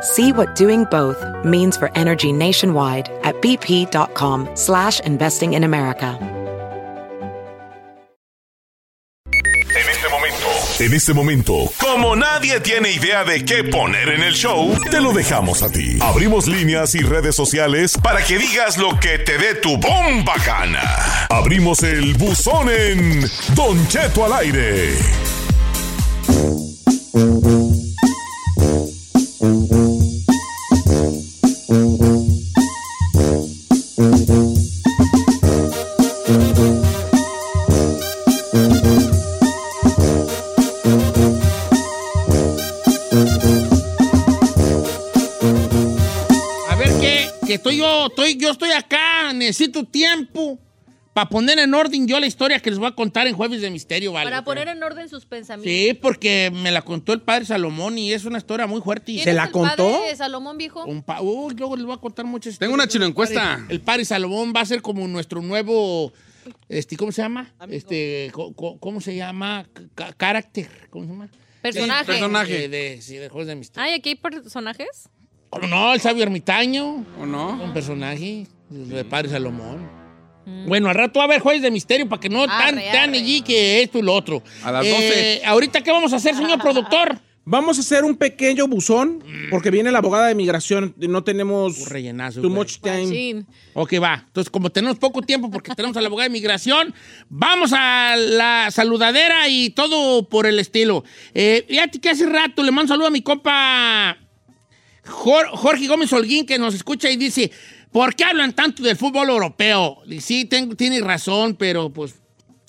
See what doing both means for energy nationwide at bp.com slash investing in America. En este momento, en este momento, como nadie tiene idea de qué poner en el show, te lo dejamos a ti. Abrimos líneas y redes sociales para que digas lo que te dé tu bomba gana. Abrimos el buzón en Don Cheto al aire. Estoy yo, estoy, acá, necesito tiempo para poner en orden yo la historia que les voy a contar en Jueves de Misterio, ¿vale? Para poner en orden sus pensamientos. Sí, porque me la contó el padre Salomón y es una historia muy fuerte. y- ¿Quién es el padre de Salomón, viejo? Un pa- Uy, luego les voy a contar muchas Tengo una historias. chino encuesta. El padre- El padre Salomón va a ser como nuestro nuevo, este, ¿cómo se llama? Este, ¿cómo se llama? Ca- Carácter, ¿cómo se llama? Personaje. personaje. De, de- sí, de Juegos de Misterio. Ay, aquí hay personajes. ¿Cómo no? El sabio ermitaño. ¿O no? Un personaje de padre Salomón. Bueno, al rato va a haber jueves de misterio para que no tan, Arre, tan arre. allí que esto y lo otro. A las Eh, ahorita, ¿qué vamos a hacer, señor productor? Vamos a hacer un pequeño buzón porque viene la abogada de migración. No tenemos Un rellenazo, too much time. Machín. Ok, va. Entonces, como tenemos poco tiempo porque tenemos a la abogada de migración, vamos a la saludadera y todo por el estilo. Eh, fíjate que hace rato le mando un saludo a mi compa Jorge Gómez Holguín que nos escucha y dice, ¿por qué hablan tanto del fútbol europeo? Y sí, tengo, tiene razón, pero pues...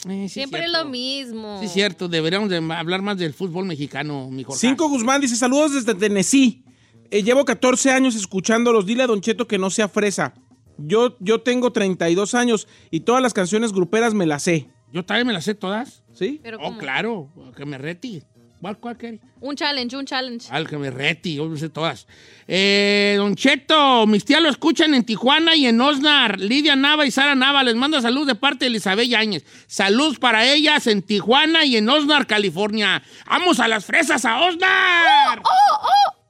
eh, sí Siempre es lo mismo. Sí, es cierto, deberíamos de hablar más del fútbol mexicano, mi Jorge. Cinco Guzmán dice, saludos desde Tennessee. Eh, llevo 14 años escuchándolos. Dile a Don Cheto que no sea fresa. Yo, yo tengo 32 años y todas las canciones gruperas me las sé. Yo también me las sé todas. ¿Sí? Pero Oh, ¿cómo? claro, que me reti. ¿Cuál, cuál? Un challenge, un challenge. Al que me reti, yo sé todas. Eh, don Cheto, mis tías lo escuchan en Tijuana y en Osnar. Lidia Nava y Sara Nava les mando salud de parte de Elizabeth Yáñez. Salud para ellas en Tijuana y en Osnar, California. ¡Vamos a las fresas a Osnar!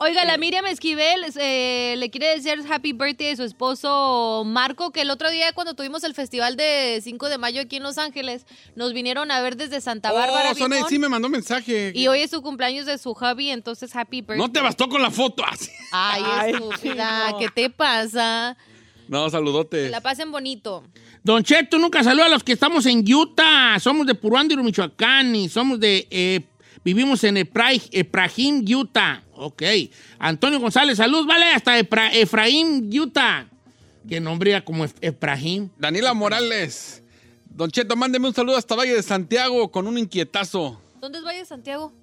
Oiga, la Miriam Esquivel eh, le quiere decir happy birthday a su esposo Marco, que el otro día cuando tuvimos el festival de 5 de mayo aquí en Los Ángeles, nos vinieron a ver desde Santa Bárbara. Oh, Sonia, viejón, sí me mandó mensaje. Y hoy es su cumpleaños de su hubby, entonces happy birthday. No te bastó con la foto. así. Ay, Ay, estúpida, no. ¿qué te pasa? No, saludote. Que la pasen bonito. Don Cheto, nunca saluda a los que estamos en Utah. Somos de Puruándiro, Michoacán y somos de... eh, vivimos en Efraín, Utah. Ok. Antonio González, salud, vale, hasta Efra- Efraín, Utah. Que nombría como Efraín. Daniela Morales. Don Cheto, mándeme un saludo hasta Valle de Santiago con un inquietazo. ¿Dónde es Valle de Santiago?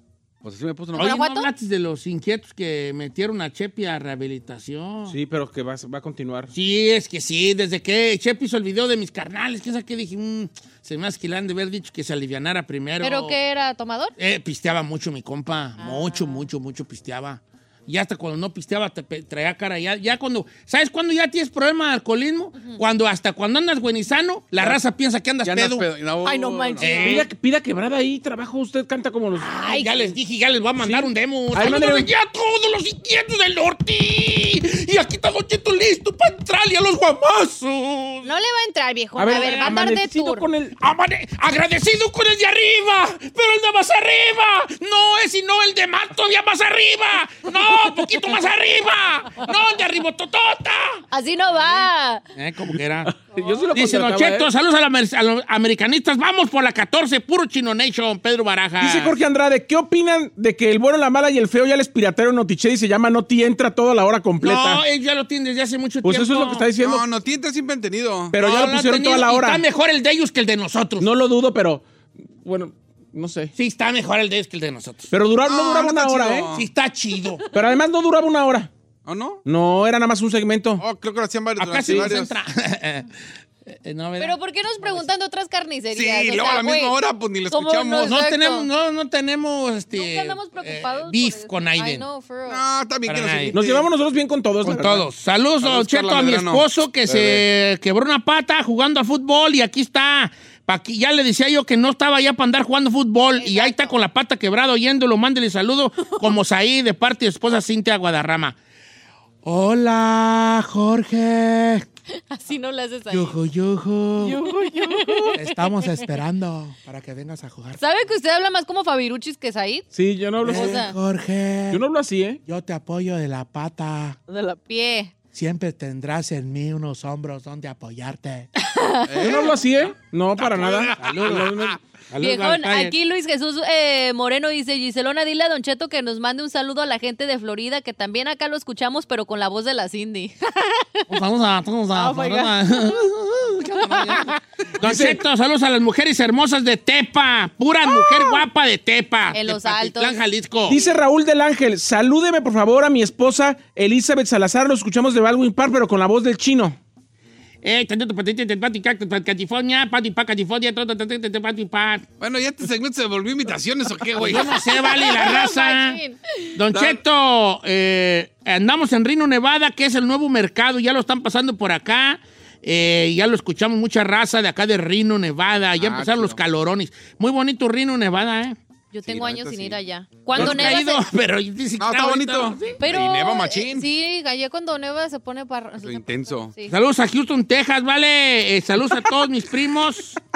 Pues así me puso una Oye, ¿no hablaste de los inquietos que metieron a Chepi a rehabilitación? Sí, pero que va, va a continuar. Sí, es que sí, desde que Chepi hizo el video de mis carnales, que que dije, mm, se me hace que le han de haber dicho que se alivianara primero. ¿Pero qué era, tomador? Eh, pisteaba mucho mi compa, Ah. mucho, mucho, mucho pisteaba. Y hasta cuando no pisteaba te traía cara ya, ya cuando, ¿sabes cuándo ya tienes problema de alcoholismo? Cuando hasta cuando andas buenizano, la raza piensa que andas Ya andas pedo. pedo. No, Ay, no manches. Eh, Pida, pida quebrada ahí, trabajo. Usted canta como los. Ay, ya les dije, ya les voy a mandar un demo. Un- ya a todos los inquietos del norte. Y aquí está Cheto listo para entrarle a los guamazos. No le va a entrar, viejo. A A ver, ver, va a andar de tour. con el. Amane- agradecido con el de arriba, pero el de más arriba no es sino el de más todavía más arriba. No, No, poquito más arriba. No, de arriba totota. Así no va. Eh, como que era. Yo sí lo Dice Don Cheto, ¿eh? saludos a, la amer- a los americanistas. Vamos por la 14, puro Chino Nation, Pedro Baraja. Dice Jorge Andrade, ¿qué opinan de que el bueno, la mala y el feo ya les piratearon Notiche y se llama Noti entra toda la hora completa? No, él ya lo tiene desde hace mucho pues tiempo. eso es lo que está diciendo. No, no, tienta siempre han tenido. pero ya lo pusieron toda la y hora. Está mejor el de ellos que el de nosotros. No lo dudo, pero bueno, no sé. Sí, está mejor el de ellos que el de nosotros. Pero durar, no, No, duraba no una hora, chido. ¿eh? Sí, está chido. Pero además no duraba una hora. ¿O no? No, era nada más un segmento. Oh, creo que lo hacían varios. Acá sí varios. entra. Eh, no. Pero ¿por qué nos preguntan de otras carnicerías? Sí, O luego sea, a la misma hora, pues ni lo ¿cómo escuchamos. no? tenemos, no, no tenemos este. Nunca andamos preocupados. eh, beef con Aiden. No, está bien que nos. Nos llevamos nosotros bien con todos. Con todos. Saludos, Cheto, a mi esposo que se quebró una pata jugando al fútbol y aquí está. Pa' aquí- ya le decía yo que no estaba ya para andar jugando fútbol y ahí está con la pata quebrada oyéndolo. Mándele saludo como Saí de parte de su esposa Cintia Guadarrama. Hola, Jorge. Así no le haces ahí. Yuju, yuju. Estamos esperando para que vengas a jugar. ¿Sabe que usted habla más como Fabiruchis que Said? Sí, yo no hablo así. Jorge, Yo no hablo así, ¿eh? yo te apoyo de la pata. de la pie. Siempre tendrás en mí unos hombros donde apoyarte. Yo no hablo así, ¿eh? No, para nada. Saludos. Viejón, aquí Luis Jesús eh, Moreno dice, Giselona, dile a Don Cheto que nos mande un saludo a la gente de Florida, que también acá lo escuchamos, pero con la voz de la Cindy. Vamos a, vamos a, Oh, my vamos a- Don Cheto, saludos a las mujeres hermosas de Tepa. Pura mujer guapa de Tepa. En Los Altos. Jalisco. Dice Raúl del Ángel, salúdeme por favor a mi esposa Elizabeth Salazar, lo escuchamos de Baldwin Park, pero con la voz del chino. Bueno, ya este segmento se volvió imitaciones o qué, güey. Yo no sé, vale la raza. Don Cheto, eh, andamos en Reno, Nevada, que es el nuevo mercado, ya lo están pasando por acá. Eh, ya lo escuchamos mucha raza de acá de Reno, Nevada. Ya Ah, empezaron los calorones. Muy bonito Reno, Nevada, ¿eh? Yo tengo años sin sí. ir allá. Cuando No neva ido, se- pero dice que No, está bonito. ¿sí? Pero, Y neva machín. eh, Sí, allá cuando neva se pone para... Intenso. Sí. Saludos a Houston, Texas, ¿vale? Eh, saludos a todos mis primos.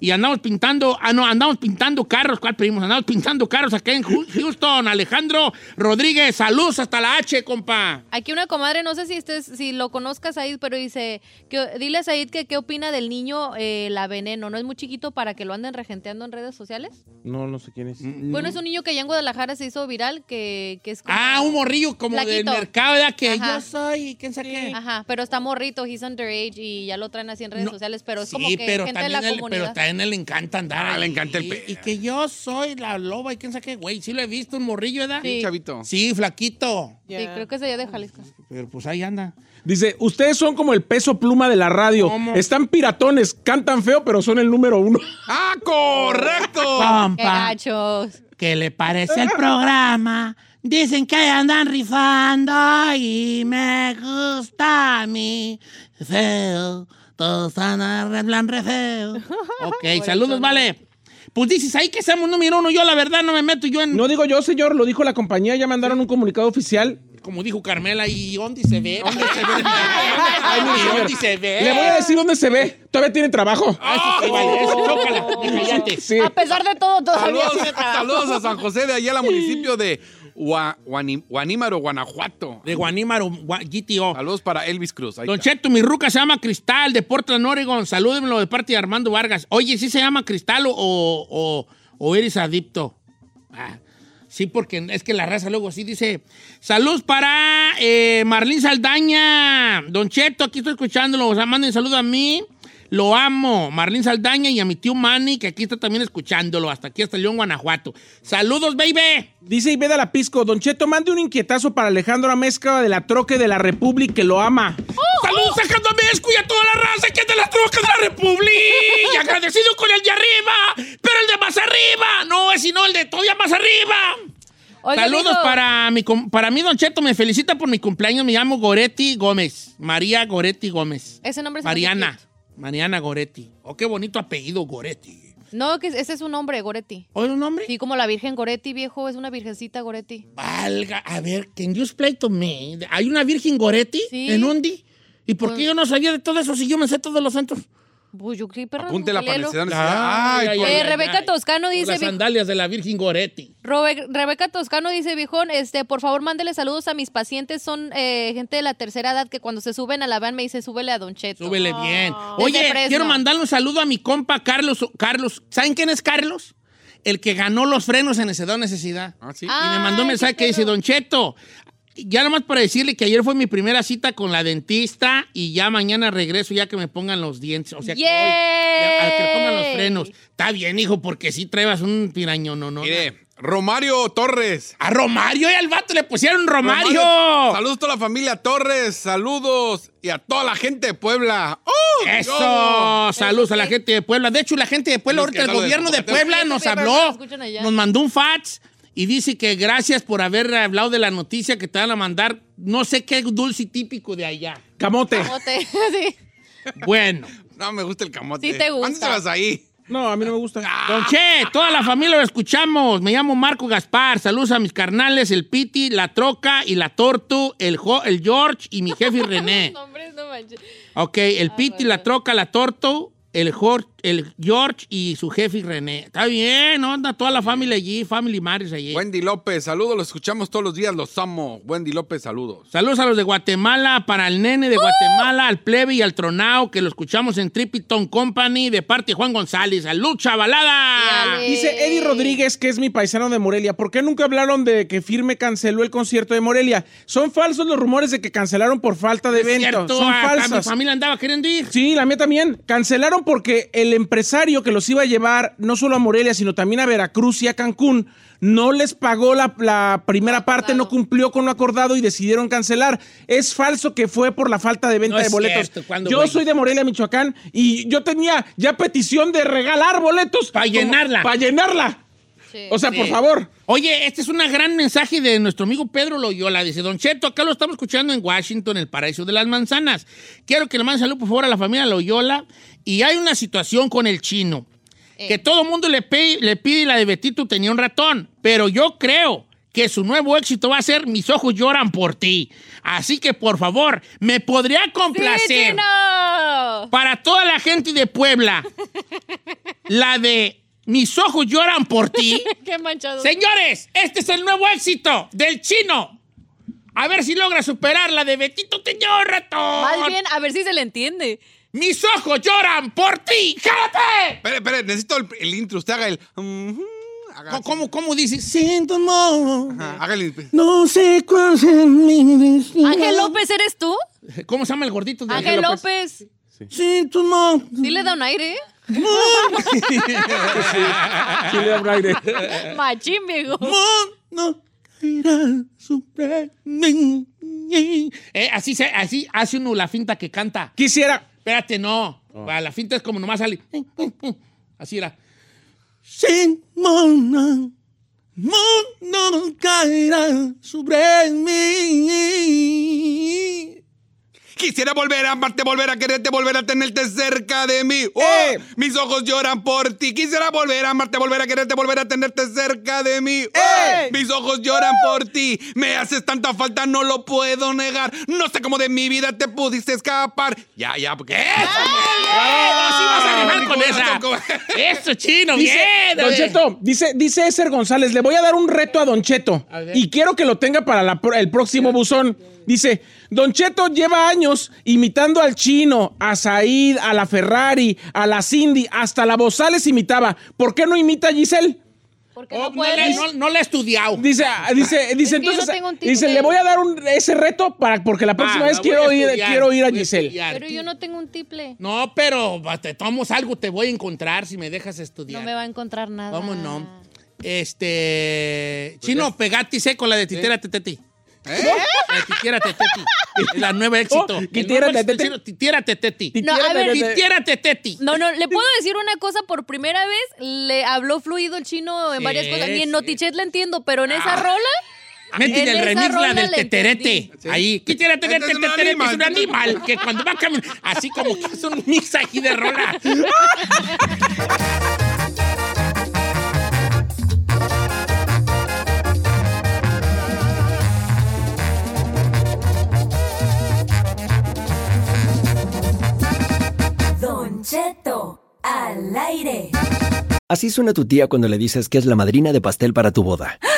Y andamos pintando, ah, no, andamos pintando carros, ¿cuál primos? Andamos pintando carros acá en Houston. Alejandro Rodríguez, saludos hasta la H, compa. Aquí una comadre, no sé si estés, si lo conozcas Said, pero dice, que, dile a Said que qué opina del niño eh, la veneno. ¿No es muy chiquito para que lo anden regenteando en redes sociales? No, no sé quién es. Bueno, es un niño que allá en Guadalajara se hizo viral, que, que es como... Ah, un morrillo como del mercado, ¿verdad? Que Ajá. yo soy, ¿quién sabe qué? Ajá, pero está morrito, he's underage y ya lo traen así en redes No, sociales, pero es sí, como que pero gente de la pero comunidad. también él le encanta andar Ah, le encanta el Y- pe- Y que yo soy la loba y quién sabe qué, güey. Sí lo he visto, un morrillo, ¿verdad? Sí. Chavito. Sí, flaquito. Sí, creo que se de Jalisco. Pero pues ahí anda. Dice, ustedes son como el peso pluma de la radio. ¿Cómo? Están piratones, cantan feo, pero son el número uno. ¡Ah, correcto! ¡Qué Compa! ¿qué le parece el programa? Dicen que andan rifando y me gusta a mí. Feo, todos plan re feo. Ok, saludos, vale. Pues dices ahí que somos número uno. Yo, la verdad, no me meto yo en. No digo yo, señor, lo dijo la compañía, ya mandaron un comunicado oficial. Como dijo Carmela, ¿y dónde se ve? ¿Dónde se ve? Ay, ¿Y señor. dónde se ve? Le voy a decir dónde se ve. Todavía tiene trabajo. Ah, eso sí, vale. Eso, chócala. Cállate. Sí. A pesar de todo, todavía Saludos, saludos a San José de allá, al municipio de Gua- Guani- Guanímaro, Guanajuato. De Guanímaro, Gua- GTO. Saludos para Elvis Cruz. Ahí Don está. Cheto, mi ruca se llama Cristal de Portland, Oregon. Salúdenmelo de parte de Armando Vargas. Oye, ¿sí se llama Cristal o, o, o eres adicto? Ah, sí, porque es que la raza luego sí dice. Salud para eh, Marlene Saldaña. Don Cheto, aquí estoy escuchándolo. O sea, manden saludo a mí. Lo amo. Marlene Saldaña y a mi tío Manny, que aquí está también escuchándolo. Hasta aquí, hasta León, Guanajuato. Saludos, baby. Dice Iveda Lapisco, Don Cheto, mande un inquietazo para Alejandro Amezcua de la Troque de la República que lo ama. Saludos sacando a Mesco y a toda la raza que es de las trocas de la República. Y agradecido con el de arriba, pero el de más arriba. No, es sino el de todavía más arriba. Oiga, Saludos para, mi, para mí, Don Cheto. Me felicita por mi cumpleaños. Me llamo Goretti Gómez. María Goretti Gómez. Ese nombre hace Mariana. Mariana Goretti. Oh, qué bonito apellido, Goretti. No, que ese es un nombre, Goretti. ¿Oye un nombre? Sí, como la Virgen Goretti, viejo, es una virgencita Goretti. Valga. A ver, can you explain to me? ¿Hay una Virgen Goretti Sí. en Undi? ¿Y por qué Pues- yo no sabía de todo eso si yo me sé todos los santos? Pues yo necesidad. Ay, Ay, ay, por- Eh, ay, Rebeca. Toscano dice, Las sandalias de la Virgen Goretti. Robe- Rebeca Toscano dice, viejón, este, por favor, mándele saludos a mis pacientes. Son eh, gente de la tercera edad que cuando se suben a la van me dice, súbele a Don Cheto. Súbele bien. Desde Oye, quiero mandarle un saludo a mi compa Carlos. Carlos, ¿saben quién es Carlos? El que ganó los frenos en Necesidad Necesidad. Ah, sí. Y me mandó un mensaje qué que dice. Don Cheto, ya nomás para decirle que ayer fue mi primera cita con la dentista y ya mañana regreso ya que me pongan los dientes. O sea, que hoy, ya, al que le pongan los frenos. Está bien, hijo, porque si traebas un piraño, no, no. Mire, Romario Torres. A Romario y al vato le pusieron Romario. Saludos a toda la familia Torres. Saludos. Y a toda la gente de Puebla. ¡Oh, Eso, Dios! saludos a la gente de Puebla. De hecho, la gente de Puebla, ahorita el de gobierno de Popocatépetl. Puebla nos Sí, habló, nos mandó un fax y dice que gracias por haber hablado de la noticia que te van a mandar, no sé qué dulce típico de allá. Camote. Camote, sí. Bueno, No, me gusta el camote. Sí te gusta. Mándaselas ahí. No, a mí no me gusta. Don Che, toda la familia lo escuchamos. Me llamo Marco Gaspar. Saludos a mis carnales, el Piti, la Troca y la Tortu, el, Jo- el George y mi jefe René. Nombres, no manches. Ok, el Piti, la Troca, la Tortu, el, Jor- el George y su jefe René. Está bien, ¿no? Anda toda la familia allí, Family Matters allí. Wendy López, saludos. Los escuchamos todos los días. Los amo. Wendy López, saludos. Saludos a los de Guatemala, para el nene de Guatemala, al plebe y al tronao, que lo escuchamos en Tripiton Company, de parte de Juan González. ¡Salud, chavalada! Dice Eddie Rodríguez, que es mi paisano de Morelia. ¿Por qué nunca hablaron de que Firme canceló el concierto de Morelia? Son falsos los rumores de que cancelaron por falta de Es eventos. cierto, Son hasta Mi familia andaba queriendo ir. Sí, la mía también. Cancelaron porque el empresario que los iba a llevar no solo a Morelia, sino también a Veracruz y a Cancún, no les pagó la, la primera parte, no cumplió con lo acordado y decidieron cancelar. Es falso que fue por la falta de venta No de boletos. cierto, ¿cuándo, yo soy de Morelia, Michoacán, y yo tenía ya petición de regalar boletos. Pa' llenarla. Para llenarla. Sí. O sea, Sí. por favor. Oye, este es un gran mensaje de nuestro amigo Pedro Loyola. Dice, Don Cheto, acá lo estamos escuchando en Washington, el paraíso de las manzanas. Quiero que le mande salud, por favor, a la familia Loyola. Y hay una situación con el chino. Que todo el mundo le, pe- le pide la de Betito tenía un ratón. Pero yo creo que su nuevo éxito va a ser Mis ojos lloran por ti. Así que, por favor, me podría ¡Sí, complacer Chino! para toda la gente de Puebla la de Mis ojos lloran por ti. ¡Qué manchado! Señores, este es el nuevo éxito del chino. A ver si logra superar la de Betito Teñor Ratón. Más bien, a ver si se le entiende. Mis ojos lloran por ti. ¡Jálate! Espere, espere, necesito el, el intro. Usted haga el. haga ¿Cómo, así. cómo, cómo dice? Siento amor. Ajá, haga el. No sé cuál es mi destino. Ángel López, ¿eres tú? ¿Cómo se llama el gordito de Ángel López. Siento amor. ¿Sí le da un aire? Sí, le da un aire. Machín, viejo. Amor, no caerá sobre mí. Eh, así, se, así hace uno la finta que canta. Quisiera. Espérate, no. Ah, La finta es como nomás sale. Así era. Sin mona, no caerá sobre mí. Quisiera volver a amarte, volver a quererte, volver a tenerte cerca de mí. ¡Oh! ¡Eh! Mis ojos lloran por ti. Quisiera volver a amarte, volver a quererte, volver a tenerte cerca de mí. ¡Oh! ¡Eh! Mis ojos lloran por ti. Me haces tanta falta, no lo puedo negar. No sé cómo de mi vida te pudiste escapar. Ya, ya, porque. ¡Eso! ¡Así vas a animar con esa! ¡Eso, chino! Dice, ¡Bien! Don Cheto, dice, dice Eser González, le voy a dar un reto a Don Cheto. A. Y quiero que lo tenga para la el próximo buzón. Dice, Don Cheto lleva años imitando al chino, a Said, a la Ferrari, a la Cindy, hasta la Bozales imitaba. ¿Por qué no imita a Giselle? Porque Oh, no no, puedes. le, no, no le he estudiado. Dice, dice, dice no entonces, tengo un título dice, le voy a dar un- ese reto para porque la próxima Ah, vez la quiero ir, quiero ir a Giselle. estudiar. Pero yo no tengo un tiple. No, pero pues, te tomamos algo, te voy a encontrar si me dejas estudiar. No me va a encontrar nada. ¿Cómo no? Este. Chino, pegate seco la de Titera Teteti. ¿Eh? La de Titiera Teteti. La nueva éxito. Oh, El Titiera nuevo éxito Teteti. chino, Titiera Teteti. No, a. No, no, le puedo decir una cosa por primera vez. Le habló fluido el chino en Sí, varias cosas. Ni en sí. Notichet le entiendo, pero en esa Ah. rola. Métele En el remix la del teterete. Ahí. Tetete, es un teterete, es un animal. animal que cuando va caminando. Así como que es un mix aquí de rola. Cheto al aire. Así suena tu tía cuando le dices que es la madrina de pastel para tu boda. ¡Ah!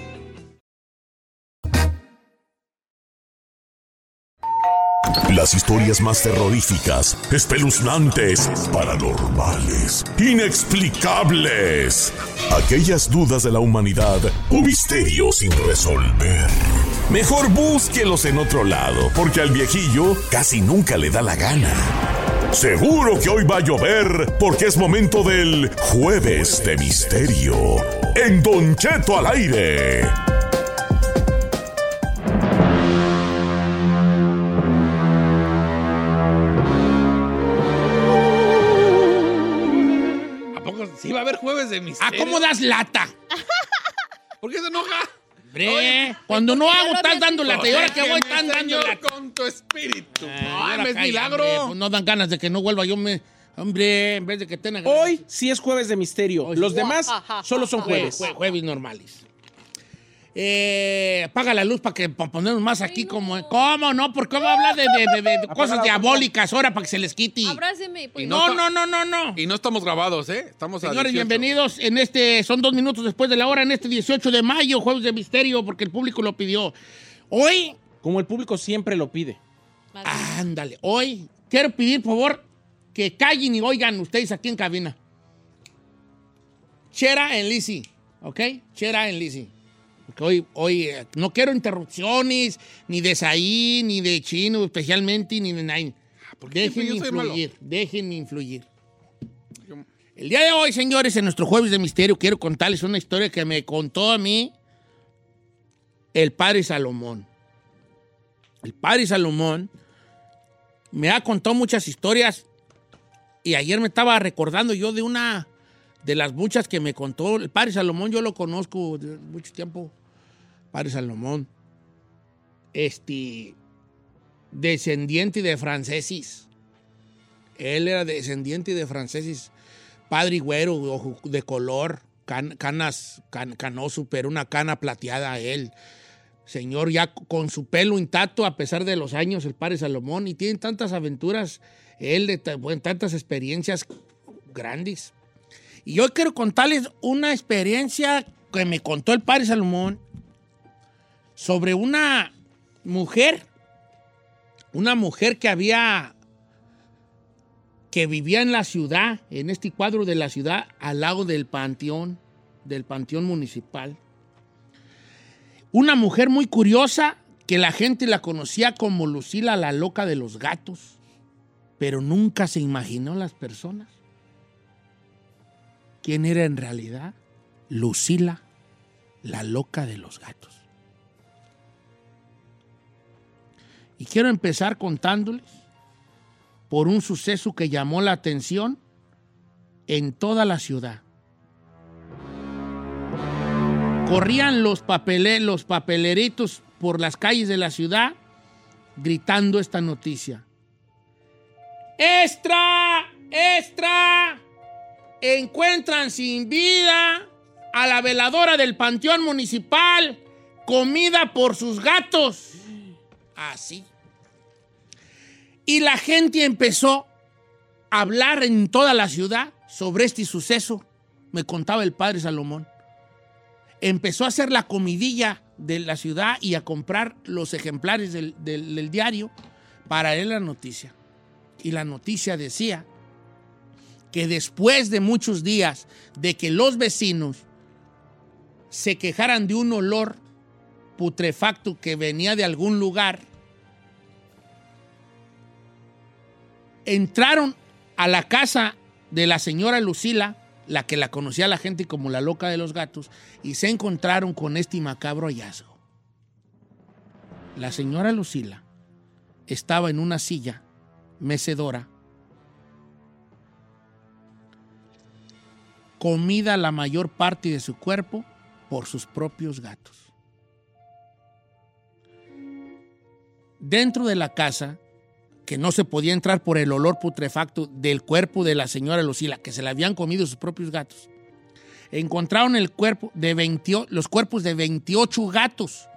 Las historias más terroríficas, espeluznantes, paranormales, inexplicables. Aquellas dudas de la humanidad o misterios sin resolver. Mejor búsquelos en otro lado, porque al viejillo casi nunca le da la gana. Seguro que hoy va a llover, porque es momento del jueves de misterio. En Don Cheto al aire. A haber jueves de ¿A misterio? cómo das lata? ¿Por qué se enoja? Hombre, cuando no hago, estás dando lata. Y ahora que voy, están dando lata. con tu espíritu. Ay, no, es milagro. hombre, pues no dan ganas de que no vuelva yo me... Hombre, en vez de que tenga... Hoy sí es jueves de misterio. Hoy Los sí. demás solo son Jue- jueves. jue- jueves normales. Eh, apaga la luz para que para ponernos más aquí como... ¿Cómo no? ¿Por qué va a hablar de, de- de- de cosas diabólicas ahora para que se les quite? Abráceme. pues. No, no, no, no, no. Y no estamos grabados, ¿eh? Estamos Señores, 18. bienvenidos. En este, son dos minutos después de la hora, en este 18 de mayo, jueves de misterio, porque el público lo pidió. Hoy, Como el público siempre lo pide. ándale, hoy quiero pedir, por favor, que callen y oigan ustedes aquí en cabina. Chera en Lizzy, ¿ok? Chera en Lizzy. Porque hoy, hoy eh, no quiero interrupciones, ni de Saí, ni de Chino especialmente, ni de Nine. yo soy malo? influir, dejen influir. El día de hoy, señores, en nuestro Jueves de Misterio, quiero contarles una historia que me contó a mí el padre Salomón. El padre Salomón me ha contado muchas historias y ayer me estaba recordando yo de una de las muchas que me contó. El padre Salomón yo lo conozco mucho tiempo. Padre Salomón. Este, descendiente de franceses. Él era descendiente de franceses. Padre güero, de color, can- canas, can- canoso, pero una cana plateada él. Señor, ya con su pelo intacto a pesar de los años, el padre Salomón, y tiene tantas aventuras, él, de tantas experiencias grandes. Y yo quiero contarles una experiencia que me contó el padre Salomón sobre una mujer, una mujer que había, que vivía en la ciudad, en este cuadro de la ciudad, al lado del panteón, del panteón municipal. Una mujer muy curiosa que la gente la conocía como Lucila la loca de los gatos, pero nunca se imaginó las personas. ¿Quién era en realidad? Lucila, la loca de los gatos. Y quiero empezar contándoles por un suceso que llamó la atención en toda la ciudad. Corrían los, los papeleritos por las calles de la ciudad gritando esta noticia. ¡Extra! ¡Extra! Encuentran sin vida a la veladora del Panteón Municipal, comida por sus gatos. Así. Y la gente empezó a hablar en toda la ciudad sobre este suceso, me contaba el padre Salomón. Empezó a hacer la comidilla de la ciudad y a comprar los ejemplares del, diario para leer la noticia. Y la noticia decía que después de muchos días de que los vecinos se quejaran de un olor putrefacto que venía de algún lugar, entraron a la casa de la señora Lucila, la que la conocía la gente como la loca de los gatos, y se encontraron con este macabro hallazgo. La señora Lucila estaba en una silla mecedora, comida la mayor parte de su cuerpo por sus propios gatos. Dentro de la casa, que no se podía entrar por el olor putrefacto del cuerpo de la señora Lucila, que se la habían comido sus propios gatos, encontraron el cuerpo de 20 los cuerpos de 28 gatos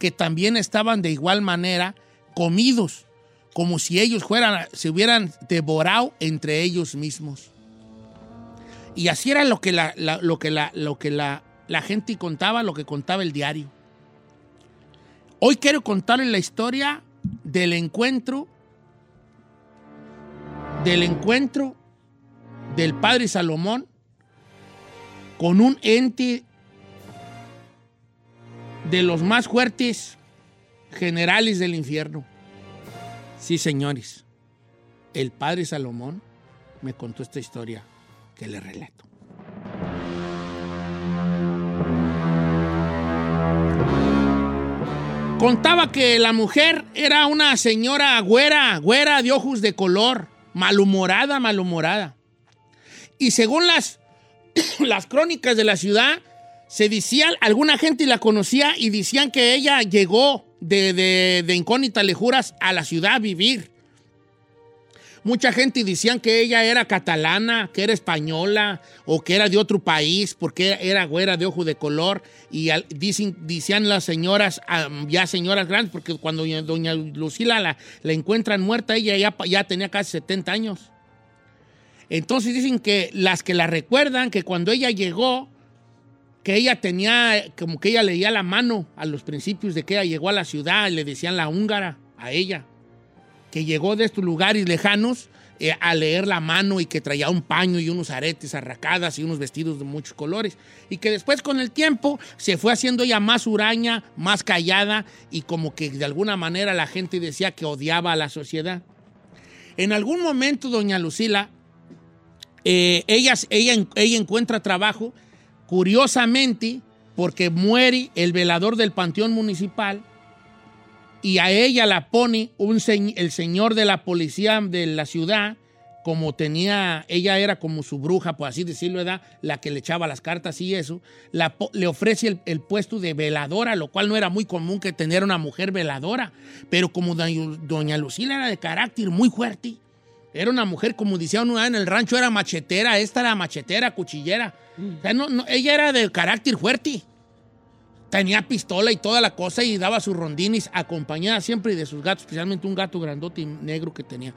que también estaban de igual manera comidos, como si ellos fueran, se hubieran devorado entre ellos mismos. Y así era lo que la, la- lo que la, lo que la, la gente contaba, lo que contaba el diario. Hoy quiero contarles la historia del encuentro, del encuentro del padre Salomón con un ente de los más fuertes generales del infierno. Sí, señores, el padre Salomón me contó esta historia que le relato. Contaba que la mujer era una señora güera, güera de ojos de color, malhumorada, malhumorada. Y según las, las crónicas de la ciudad, se decía, alguna gente la conocía y decían que ella llegó de, de, de incógnita lejuras a la ciudad a vivir. Mucha gente decían que ella era catalana, que era española o que era de otro país porque era güera de ojo de color. Y dicen, decían las señoras, ah, ya señoras grandes, porque cuando doña- Lucila la, encuentran muerta, ella ya, ya tenía casi 70 años. Entonces dicen que las que la recuerdan, que cuando ella llegó, que ella tenía, como que ella leía la mano a los principios de que ella llegó a la ciudad, le decían la húngara a ella que llegó de estos lugares lejanos eh, a leer la mano y que traía un paño y unos aretes arracadas y unos vestidos de muchos colores. Y que después con el tiempo se fue haciendo ella más huraña, más callada y como que de alguna manera la gente decía que odiaba a la sociedad. En algún momento, doña Lucila, eh, ella, ella, ella encuentra trabajo, curiosamente, porque muere el velador del Panteón Municipal y a ella la pone un se- el señor de la policía de la ciudad, como tenía, ella era como su bruja, por así decirlo, ¿verdad? la que le echaba las cartas y eso, la le ofrece el, el puesto de veladora, lo cual no era muy común que tener una mujer veladora, pero como doña, doña Lucila era de carácter muy fuerte, era una mujer, como decían una en el rancho, era machetera, esta era machetera, cuchillera, O sea, no- no, ella era de carácter fuerte tenía pistola y toda la cosa y daba sus rondines acompañada siempre de sus gatos, especialmente un gato grandote y negro que tenía.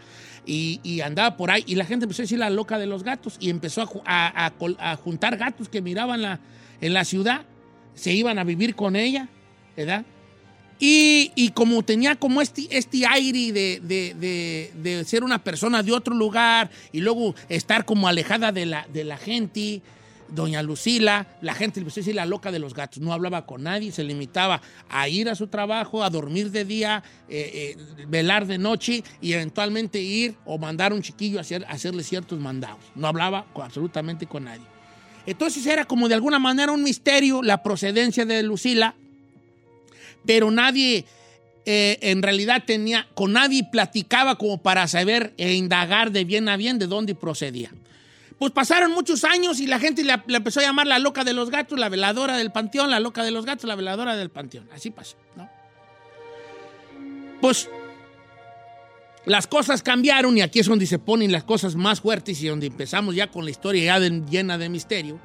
Y, andaba por ahí y la gente empezó a la loca de los gatos y empezó a, juntar gatos que miraban la, en la ciudad, se iban a vivir con ella, ¿verdad? Y, y como tenía como este, este aire de, de- de- de ser una persona de otro lugar y luego estar como alejada de la, de la gente, doña Lucila, la gente decir la loca de los gatos, no hablaba con nadie, se limitaba a ir a su trabajo, a dormir de día, eh, eh, velar de noche y eventualmente ir o mandar a un chiquillo a, hacer, a hacerle ciertos mandados. No hablaba con- absolutamente con nadie. Entonces era como de alguna manera un misterio la procedencia de Lucila, pero nadie eh, en realidad tenía, con nadie platicaba como para saber e indagar de bien a bien de dónde procedía. Pues pasaron muchos años y la gente le, le empezó a llamar la loca de los gatos, la veladora del panteón, la loca de los gatos, la veladora del panteón. Así pasó, ¿no? Pues las cosas cambiaron y aquí es donde se ponen las cosas más fuertes y donde empezamos ya con la historia ya llena de misterio,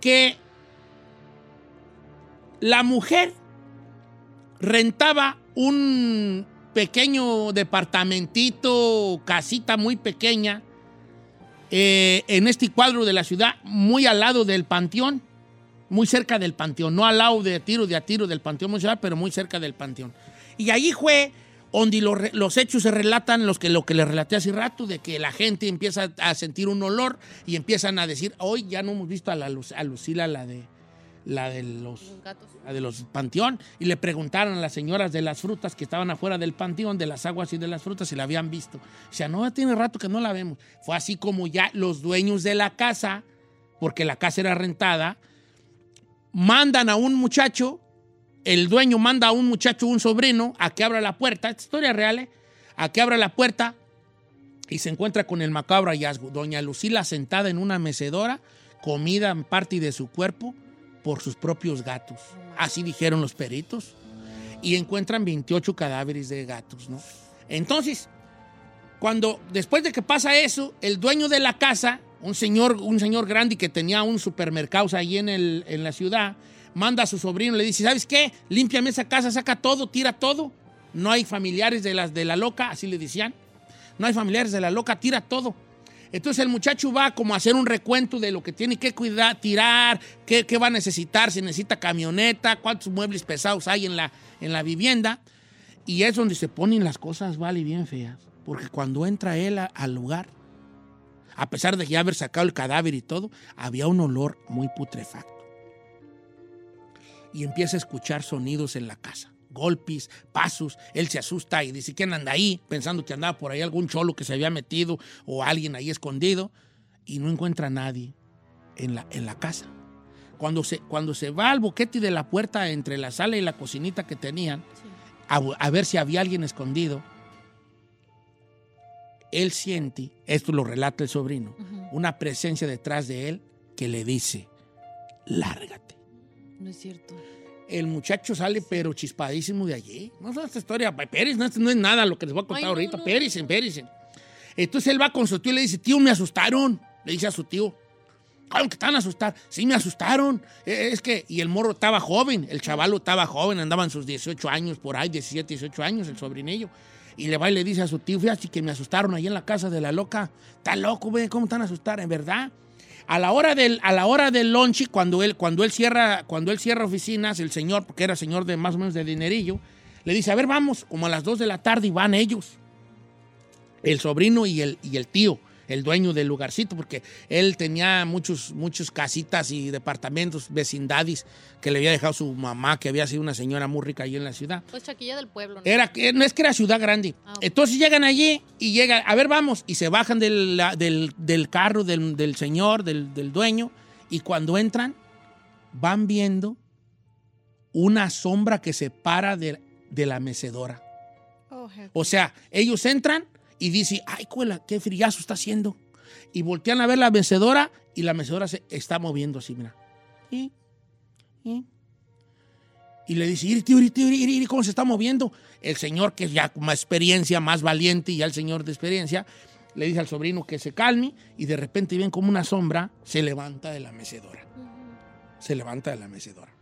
que la mujer rentaba un, pequeño departamentito, casita muy pequeña, eh, en este cuadro de la ciudad, muy al lado del panteón, muy cerca del panteón, no al lado de tiro de tiro del panteón municipal, pero muy cerca del panteón. Y allí fue donde los, hechos se relatan, los que, lo que les relaté hace rato, de que la gente empieza a sentir un olor y empiezan a decir, hoy ya no hemos visto a, la, a Lucila, la de, la de los la de los panteón y le preguntaron a las señoras de las frutas que estaban afuera del panteón, de las aguas y de las frutas, si la habían visto. O sea, no, tiene rato que no la vemos. Fue así como ya los dueños de la casa, porque la casa era rentada, mandan a un muchacho, el dueño manda a un muchacho, un sobrino, a que abra la puerta, esta historia es real, ¿eh? a que abra la puerta y se encuentra con el macabro hallazgo. Doña Lucila sentada en una mecedora, comida en parte de su cuerpo por sus propios gatos. Así dijeron los peritos. Y encuentran 28 cadáveres de gatos, ¿no? Entonces, cuando después de que pasa eso, el dueño de la casa, un señor, un señor grande que tenía un supermercado ahí en, el, en la ciudad, manda a su sobrino, le dice, ¿sabes qué? Límpiame esa casa, saca todo, tira todo. No hay familiares de las de la loca, así le decían. No hay familiares de la loca, tira todo. Entonces el muchacho va como a hacer un recuento de lo que tiene que cuidar, tirar, qué, va a necesitar, si necesita camioneta, cuántos muebles pesados hay en la, en la vivienda. Y es donde se ponen las cosas, vale, bien feas. Porque cuando entra él al lugar, a pesar de ya haber sacado el cadáver y todo, había un olor muy putrefacto. Y empieza a escuchar sonidos en la casa. Golpes, pasos, él se asusta y dice, ¿quién anda ahí? Pensando que andaba por ahí algún cholo que se había metido o alguien ahí escondido y no encuentra a nadie en la, en la casa. Cuando se, cuando se va al boquete de la puerta entre la sala y la cocinita que tenían, a, a ver si había alguien escondido, él siente, esto lo relata el sobrino, una presencia detrás de él que le dice, lárgate. No es cierto. El muchacho sale pero chispadísimo de allí. No es esta historia, Pérez, no, no es nada lo que les voy a contar Ay, no, ahorita. no. Pérez, Pérez. Entonces él va con su tío y le dice, tío, me asustaron. Le dice a su tío, Claro que a asustar. Sí, me asustaron. Eh, Es que, y el morro estaba joven, el chavalo estaba joven, andaba en sus 18 años, por ahí, 17, 18 años, el sobrinillo. Y le va y le dice a su tío, fíjate que me asustaron ahí en la casa de la loca. Está loco, güey, ¿cómo van a asustar? En verdad. A la hora del, a la hora del lunch, cuando él, cuando él cierra, cuando él cierra oficinas, el señor, porque era señor de más o menos de dinerillo, le dice, a ver, vamos, como a las 2 de la tarde y van ellos el sobrino y el, y el tío, el dueño del lugarcito, porque él tenía muchos, muchos casitas y departamentos, vecindades que le había dejado su mamá, que había sido una señora muy rica allí en la ciudad. Pues Chaquilla del pueblo. ¿no? Era, que- no es que era ciudad grande. Ah. Entonces llegan allí y llegan, a ver, vamos, y se bajan del, la- del- del carro del, del señor, del, del dueño, y cuando entran, van viendo una sombra que se para de, de la mecedora. O sea, ellos entran y dicen, ay, cuela, qué friazo está haciendo. Y voltean a ver la mecedora y la mecedora se está moviendo así, mira. Y, y, y le dice, "Iri, tío, iri, iri, ¿cómo se está moviendo? El señor, que es ya con más experiencia, más valiente, y ya el señor de experiencia, le dice al sobrino que se calme y de repente ven como una sombra se levanta de la mecedora. Se levanta de la mecedora.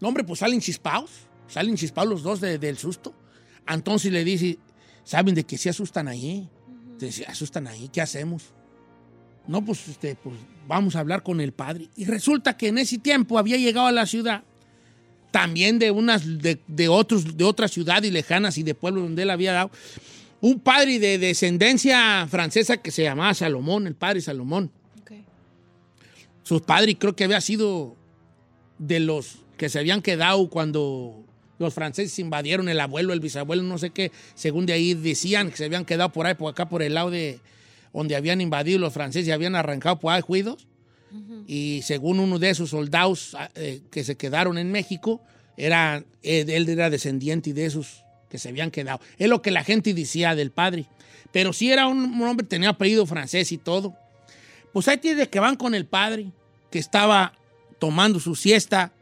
No, hombre, pues salen chispados, salen chispados los dos de- del susto. Entonces le dice, ¿saben de que se asustan ahí? Se asustan ahí, ¿qué hacemos? No, pues, este, pues vamos a hablar con el padre. Y resulta que en ese tiempo había llegado a la ciudad, también de unas, de, de otros, de otras ciudades lejanas y de pueblos donde él había dado, un padre de descendencia francesa que se llamaba Salomón, el padre Salomón. Ok. Su padre creo que había sido de los que se habían quedado cuando los franceses invadieron el abuelo, el bisabuelo, no sé qué, según de ahí decían que se habían quedado por ahí, por acá, por el lado de donde habían invadido los franceses y habían arrancado por ahí juidos. Y según uno de esos soldados ah, eh, que se quedaron en México, era, eh, él era descendiente de esos que se habían quedado. Es lo que la gente decía del padre. Pero sí era un, un hombre, tenía apellido francés y todo. Pues ahí tiene que van con el padre, que estaba tomando su siesta.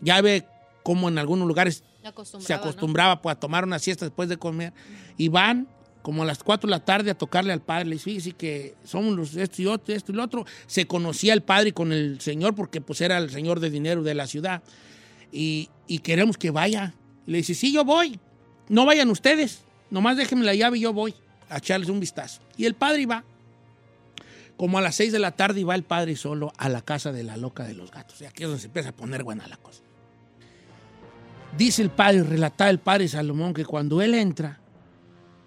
Ya ve cómo en algunos lugares acostumbraba, se ¿no? acostumbraba pues, a tomar una siesta después de comer. Y van como a las 4 de la tarde a tocarle al padre. Le dice, fíjese que somos los esto y otro, esto y lo otro. Se conocía el padre con el señor porque pues era el señor de dinero de la ciudad. Y, y queremos que vaya. Y le dice, sí, yo voy. no vayan ustedes, nomás déjenme la llave y yo voy a echarles un vistazo. Y el padre iba, como a las 6 de la tarde, iba el padre solo a la casa de la loca de los gatos. Y aquí es donde se empieza a poner buena la cosa. Dice el padre, relataba el padre Salomón, que cuando él entra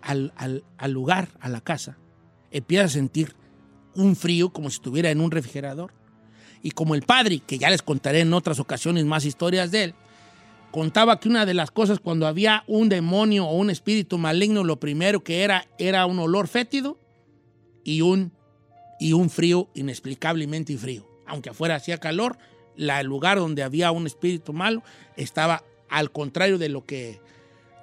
al, al- al lugar, a la casa, empieza a sentir un frío como si estuviera en un refrigerador. Y como el padre, que ya les contaré en otras ocasiones más historias de él, contaba que una de las cosas cuando había un demonio o un espíritu maligno, lo primero que era era un olor fétido y un, y un frío inexplicablemente frío. Aunque afuera hacía calor, la, el lugar donde había un espíritu malo estaba al contrario de lo que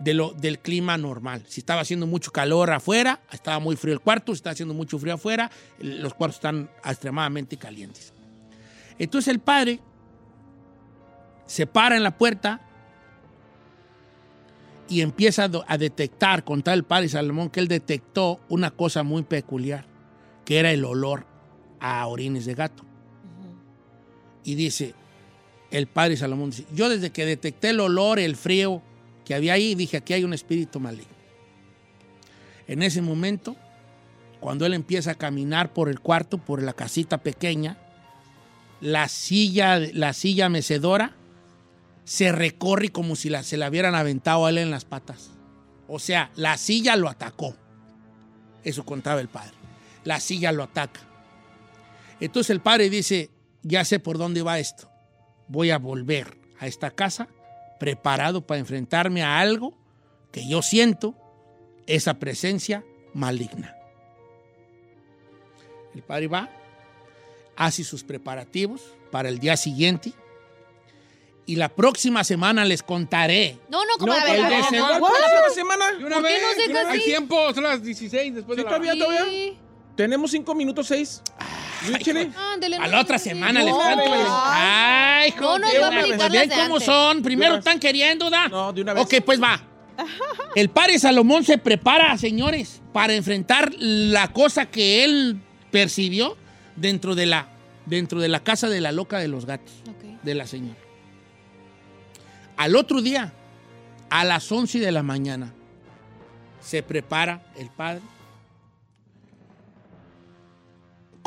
de lo, del clima normal. Si estaba haciendo mucho calor afuera, estaba muy frío el cuarto. Si estaba haciendo mucho frío afuera, los cuartos están extremadamente calientes. Entonces el padre se para en la puerta y empieza a detectar, contar el padre Salomón, que él detectó una cosa muy peculiar, que era el olor a orines de gato. Y dice, el padre Salomón dice, yo desde que detecté el olor, el frío que había ahí, dije, aquí hay un espíritu maligno. En ese momento, cuando él empieza a caminar por el cuarto, por la casita pequeña, la silla, la silla mecedora se recorre como si la- se la hubieran aventado a él en las patas. O sea, la silla lo atacó. Eso contaba el padre. La silla lo ataca. Entonces el padre dice, ya sé por dónde va esto voy a volver a esta casa preparado para enfrentarme a algo que yo siento, esa presencia maligna. El padre va, hace sus preparativos para el día siguiente y la próxima semana les contaré. No, no, como no, la pues, verdad. La próxima semana? ¿Y una vez? Hay tiempo, son las 16 después todavía, todavía. Tenemos 5 minutos 6. A la otra semana les cuento. Ay, No, no, cómo son? Primero están queriendo, ¿da? No, de una vez. Ok, pues va. El padre Salomón se prepara, señores, para enfrentar la cosa que él percibió dentro de la, dentro de la casa de la loca de los gatos, de la señora. Al otro día, a las 11 de la mañana, se prepara el padre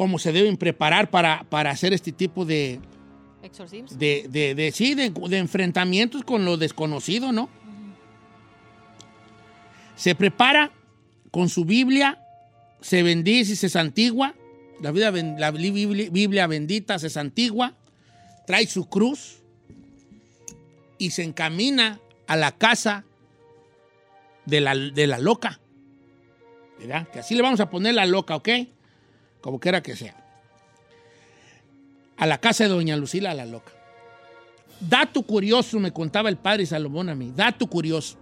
Como se deben preparar para, para hacer este tipo de, de, de, de- sí, de, de enfrentamientos con lo desconocido, ¿no? Se prepara con su Biblia, se bendice y se santigua. La, vida, ben- la Biblia, Biblia bendita se santigua, trae su cruz y se encamina a la casa de la, de la loca. ¿Verdad? Que así le vamos a poner la loca, ¿ok? Como quiera que sea a la casa de doña Lucila la loca. Dato curioso, me contaba el padre Salomón a mí, dato curioso.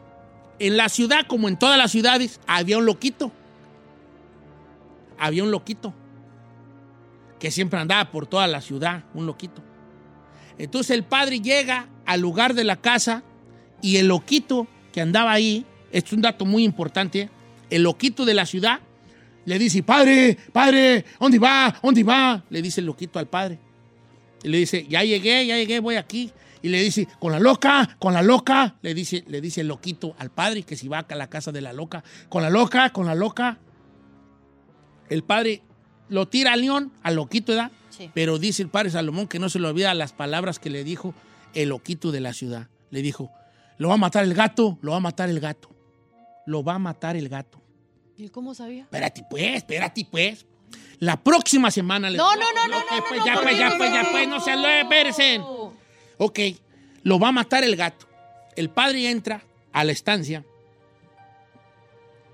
En la ciudad, como en todas las ciudades, había un loquito. Había un loquito. Que siempre andaba por toda la ciudad, un loquito. Entonces el padre llega al lugar de la casa y el loquito que andaba ahí, esto es un dato muy importante, ¿eh? el loquito de la ciudad le dice, padre, padre, ¿dónde va? ¿Dónde va? Le dice el loquito al padre. Y le dice, ya llegué, ya llegué, voy aquí. Y le dice, con la loca, con la loca. Le dice, le dice el loquito al padre que si va a la casa de la loca. Con la loca, con la loca. El padre lo tira al león, al loquito, ¿verdad? Sí. Pero dice el padre Salomón que no se le olvida las palabras que le dijo el loquito de la ciudad. Le dijo, lo va a matar el gato, lo va a matar el gato. Lo va a matar el gato. ¿Y cómo sabía? Espérate, pues, espérate, pues. La próxima semana les No, no, no, no, Ok, no, pues no, ya, ¿por pues, ya, no? pues, ya, pues, no se lo espérense. Ok, lo va a matar el gato. El padre entra a la estancia.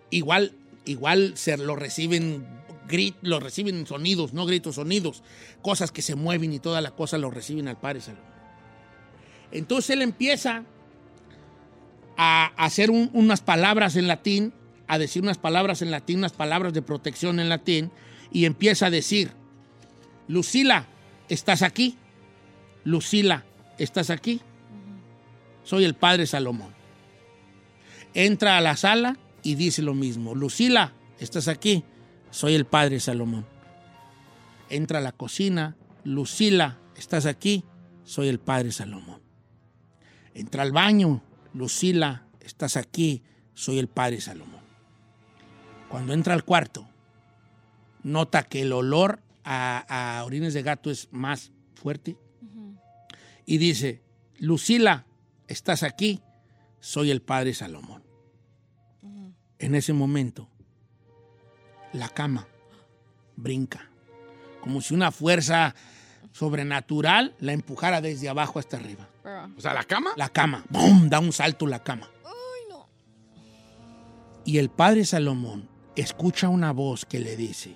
Igual, igual se lo reciben grit, lo reciben sonidos, no gritos, sonidos, cosas que se mueven y toda la cosa lo reciben al padre Salomón. Entonces él empieza a hacer un- unas palabras en latín, a decir unas palabras en latín, unas palabras de protección en latín, y empieza a decir, Lucila, ¿estás aquí? Lucila, ¿estás aquí? Soy el padre Salomón. Entra a la sala y dice lo mismo. Lucila, ¿estás aquí? Soy el padre Salomón. Entra a la cocina. Lucila, ¿estás aquí? Soy el padre Salomón. Entra al baño. Lucila, ¿estás aquí? soy el padre Salomón. Cuando entra al cuarto, nota que el olor a, a orines de gato es más fuerte y dice, Lucila, estás aquí, soy el padre Salomón. En ese momento, la cama brinca, como si una fuerza sobrenatural la empujara desde abajo hasta arriba. O sea, ¿la cama? La cama, ¡bum! da un salto la cama. Y el padre Salomón escucha una voz que le dice,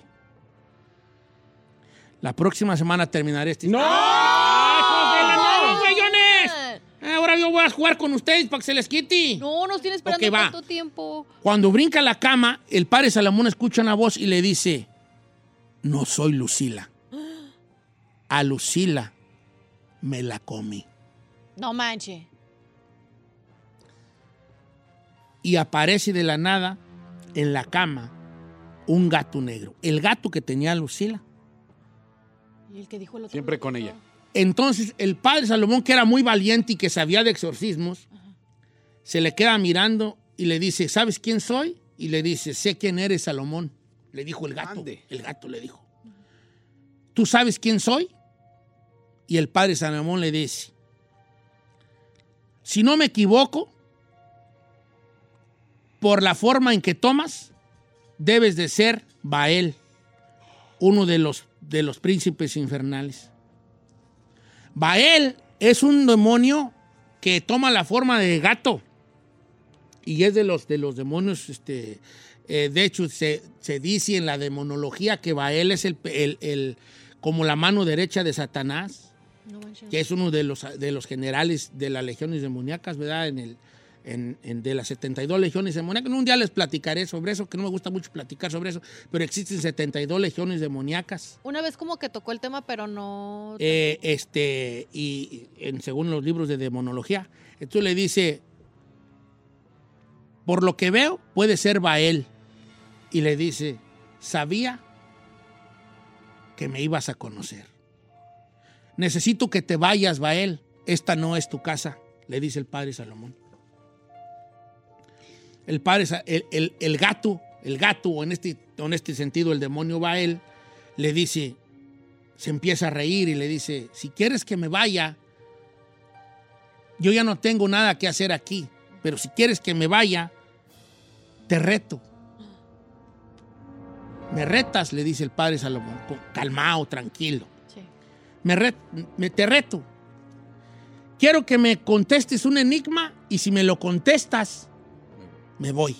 la próxima semana terminaré este... ¡No! ¡Ay, hijos de la- no, güeyones! Ahora yo voy a jugar con ustedes para que se les quite. No, nos tiene esperando Ok, va. tanto tiempo. Cuando brinca la cama, el padre Salomón escucha una voz y le dice, no soy Lucila. A Lucila me la comí. No manche. Y aparece de la nada en la cama un gato negro. El gato que tenía Lucila. Y el que dijo el otro. Siempre con ella. Entonces el padre Salomón, que era muy valiente y que sabía de exorcismos, se le queda mirando y le dice, ¿sabes quién soy? Y le dice, sé quién eres, Salomón. Le dijo el gato. Ande. El gato le dijo. ¿Tú sabes quién soy? Y el padre Salomón le dice, si no me equivoco, por la forma en que tomas, debes de ser Bael, uno de los, de los príncipes infernales. Bael es un demonio que toma la forma de gato y es de los, de los demonios, este, eh, de hecho se, se dice en la demonología que Bael es el, el- el- como la mano derecha de Satanás, No que es uno de los, de los generales de las legiones demoníacas, ¿verdad? En el, en, en- de las 72 legiones demoníacas. Un día les platicaré sobre eso, que no me gusta mucho platicar sobre eso, pero existen 72 legiones demoníacas. Una vez como que tocó el tema, pero no. Eh, este, y en, según los libros de demonología. Entonces le dice, por lo que veo, puede ser Bael. Y le dice, sabía que me ibas a conocer. Necesito que te vayas, Bael. Esta no es tu casa, le dice el padre Salomón. El padre, el, el- el gato, el gato, o en este, en este sentido el demonio Bael, le dice, se empieza a reír y le dice, si quieres que me vaya, yo ya no tengo nada que hacer aquí, pero si quieres que me vaya, te reto. Me retas, le dice el padre Salomón, calmado, tranquilo. Sí. Me, re- me- te reto. Quiero que me contestes un enigma y si me lo contestas, me voy.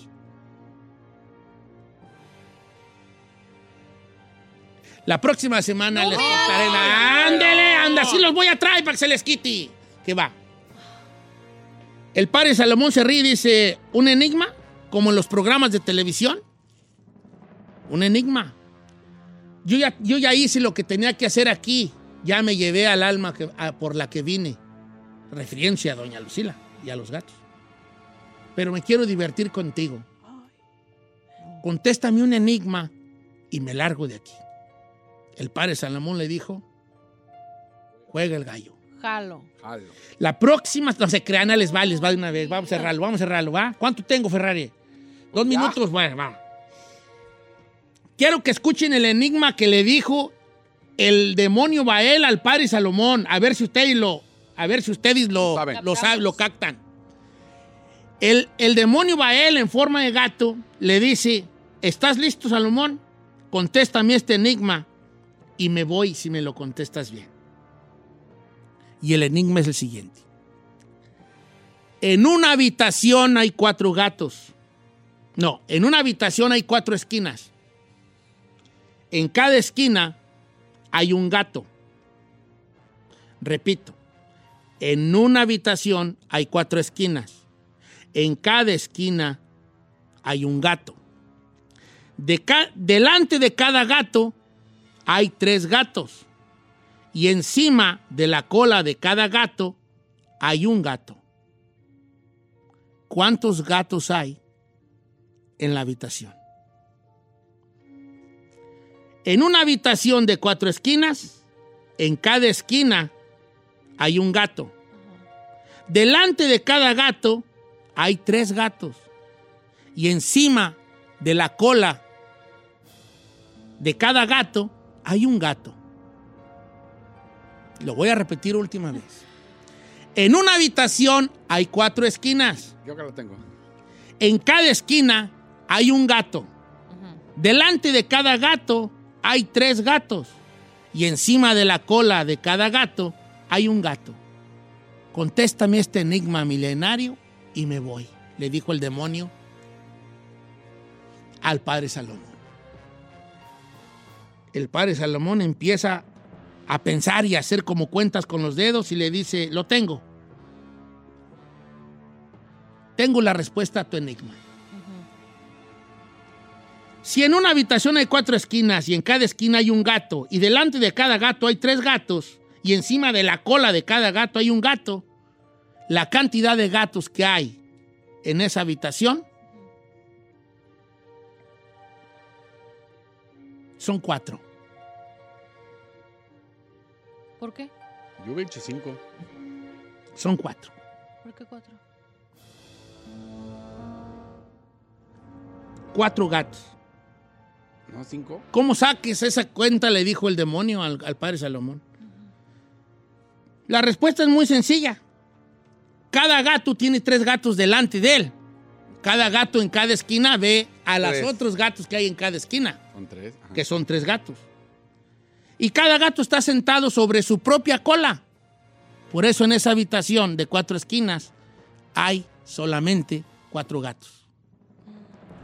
La próxima semana les contaré. la- Ándele, anda, así los voy a traer para que se les quite. Que va. El padre Salomón se ríe y dice, ¿un enigma? Como en los programas de televisión. Un enigma. Yo ya, yo ya hice lo que tenía que hacer aquí. Ya me llevé al alma que- a- por la que vine. Referencia a doña Lucila y a los gatos. Pero me quiero divertir contigo. Contéstame un enigma y me largo de aquí. El padre Salomón le dijo, juega el gallo. Jalo. Jalo. La próxima, no se crean, les va, les va de una vez. Vamos a cerrarlo, vamos a cerrarlo, ¿va? ¿Cuánto tengo, Ferrari? Dos minutos, bueno, va. Quiero que escuchen el enigma que le dijo el demonio Bael al padre Salomón. A ver si ustedes lo, a ver si ustedes lo, Lo saben. lo, saben, lo captan. El, el demonio Bael en forma de gato le dice, ¿estás listo, Salomón? Contéstame este enigma y me voy si me lo contestas bien. Y el enigma es el siguiente. En una habitación hay cuatro gatos. No, en una habitación hay cuatro esquinas. En cada esquina hay un gato. Repito, en una habitación hay cuatro esquinas. En cada esquina hay un gato. Delante de cada gato hay tres gatos. Y encima de la cola de cada gato hay un gato. ¿Cuántos gatos hay en la habitación? En una habitación de cuatro esquinas, en cada esquina hay un gato. Delante de cada gato hay tres gatos. y encima de la cola de cada gato hay un gato. Lo voy a repetir última vez. En una habitación hay cuatro esquinas. Yo que lo tengo. En cada esquina hay un gato. Delante de cada gato hay tres gatos. Y encima de la cola de cada gato hay un gato. Contéstame este enigma milenario y me voy, le dijo el demonio al padre Salomón. El padre Salomón empieza a pensar y a hacer como cuentas con los dedos y le dice, lo tengo. Tengo la respuesta a tu enigma. Si en una habitación hay cuatro esquinas y en cada esquina hay un gato y delante de cada gato hay tres gatos y encima de la cola de cada gato hay un gato, la cantidad de gatos que hay en esa habitación son cuatro. ¿Por qué? Yo 25. Son cuatro. ¿Por qué cuatro? Cuatro gatos. ¿No? ¿Cinco? ¿Cómo saques esa cuenta? Le dijo el demonio al, al padre Salomón. La respuesta es muy sencilla. Cada gato tiene tres gatos delante de él. Cada gato en cada esquina ve a los otros gatos que hay en cada esquina, Son tres. Ajá. que son tres gatos. Y cada gato está sentado sobre su propia cola. Por eso en esa habitación de cuatro esquinas hay solamente cuatro gatos.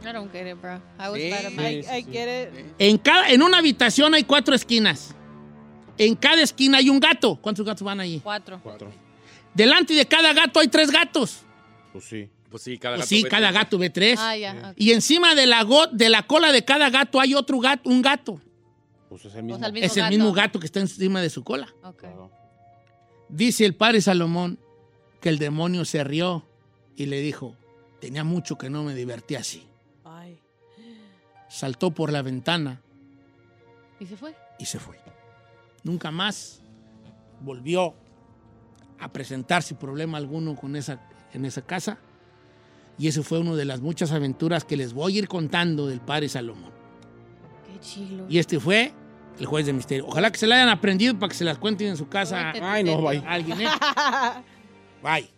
I don't get it, bro. I was Sí, bad at I get it. En, cada, en una habitación hay cuatro esquinas. En cada esquina hay un gato. ¿Cuántos gatos van allí? Cuatro. Cuatro. Delante de cada gato hay tres gatos. Pues sí. Pues sí, cada Pues gato. sí, ve cada tres. gato ve tres. Ah, ya. Y encima de la, go- de la cola de cada gato hay otro gato, un gato. Pues es el mismo. Mismo es el gato. mismo gato que está encima de su cola. Ok. Dice el padre Salomón que el demonio se rió y le dijo, tenía mucho que no me divertía así. Ay. Saltó por la ventana ¿Y se fue? y se fue. Nunca más volvió a presentarse problema alguno con esa, en esa casa. Y eso fue una de las muchas aventuras que les voy a ir contando del padre Salomón. Qué chilo. Y este fue el juez de misterio. Ojalá que se la hayan aprendido para que se las cuenten en su casa Ay, no, misterio. bye. alguien. ¿eh? Bye.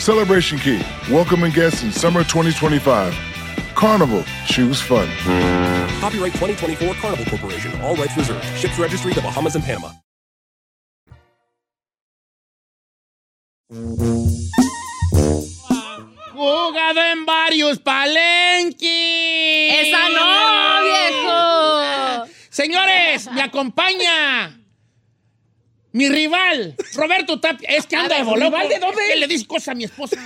Celebration Key, welcoming guests in summer 2025. Carnival, choose fun. Copyright 2024 Carnival Corporation. All rights reserved. Ships registry the Bahamas and Panama. Jugado en varios palenques. ¡Esa no, viejo! Señores, me acompaña mi rival, Roberto Tapia. Es que anda de volado. ¿rival de dónde? ¿Qué le dice cosas a mi esposa?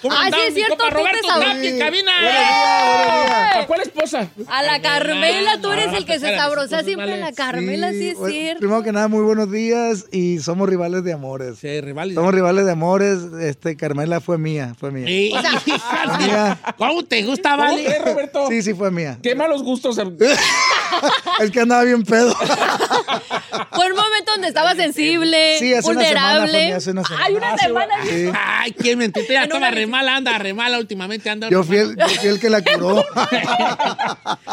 ¿Cómo Ah, sí, es cierto, te Roberto. Tapia en cabina. ¿A cuál esposa? A la Carmela, tú eres el que se sabrosea siempre a la Carmela, sí, es bueno, cierto. Primero que nada, muy buenos días y somos rivales de amores. Sí, rival. Somos rivales de amores. Este, Carmela fue mía, fue mía. ¿Cómo te gusta, ¿Cómo Vale? Roberto? Sí, sí, fue mía. Qué malos gustos. Es que andaba bien pedo. Por un momento donde estaba sensible, Sí, hace una semana fue vulnerable. hace una semana. Ay, una semana. Sí. Ay, qué mentira. Ya estaba re mala, anda re mala últimamente. Anda Yo fui, el, yo fui el que la curó.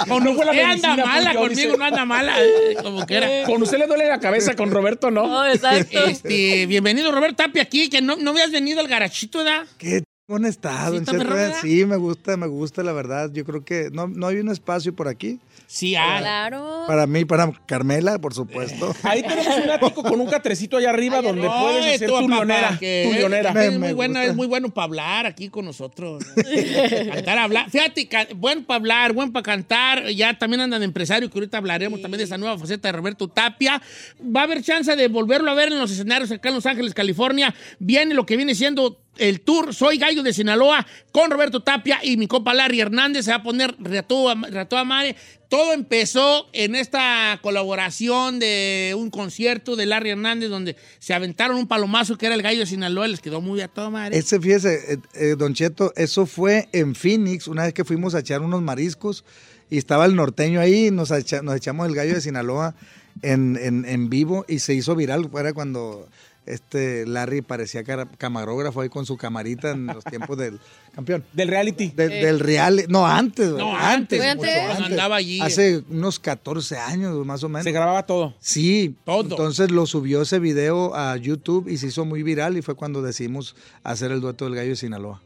Con No fue la anda medicina, mala, fui yo, conmigo dice. no anda mala, eh, como que era. Con usted le duele la cabeza, con Roberto no. No, exacto. Este, bienvenido Roberto Tapia aquí, que no, no habías venido al garachito, ¿verdad? Qué chingón está, ¿Sí don está Cheto, perro, ¿eh? verdad? Sí, me gusta, me gusta, la verdad. Yo creo que no, no hay un espacio por aquí. Sí, hay. Claro. Para mí, para Carmela, por supuesto. Ahí tenemos un ático con un catrecito allá arriba donde puedes hacer tu que Tu. Me- Es muy, gusta. es muy bueno para hablar aquí con nosotros. cantar, hablar. Fíjate, buen para hablar, buen para cantar. Ya también andan de empresario, que ahorita hablaremos también de esa nueva faceta de Roberto Tapia. Va a haber chance de volverlo a ver en los escenarios acá en Los Ángeles, California. Viene lo que viene siendo el tour Soy Gallo de Sinaloa con Roberto Tapia y mi compa Larry Hernández. Se va a poner Reató a, Reató a Mare. Todo empezó en esta colaboración de un concierto de Larry Hernández donde se aventaron un palomazo que era el Gallo de Sinaloa. Les quedó muy a toda madre. Ese, fíjese, eh, eh, Don Cheto, eso fue en Phoenix, una vez que fuimos a echar unos mariscos y estaba el norteño ahí, nos, echa- nos echamos el gallo de Sinaloa en, en- vivo y se hizo viral. Era cuando este Larry parecía camarógrafo ahí con su camarita en los tiempos del campeón. Del reality. De- Del real, no, antes, No, antes, antes, mucho antes. antes. Andaba allí. Hace unos 14 años, más o menos. Se grababa todo. Sí, Todo. entonces lo subió ese video a YouTube y se hizo muy viral y fue cuando decidimos hacer el dueto del gallo de Sinaloa.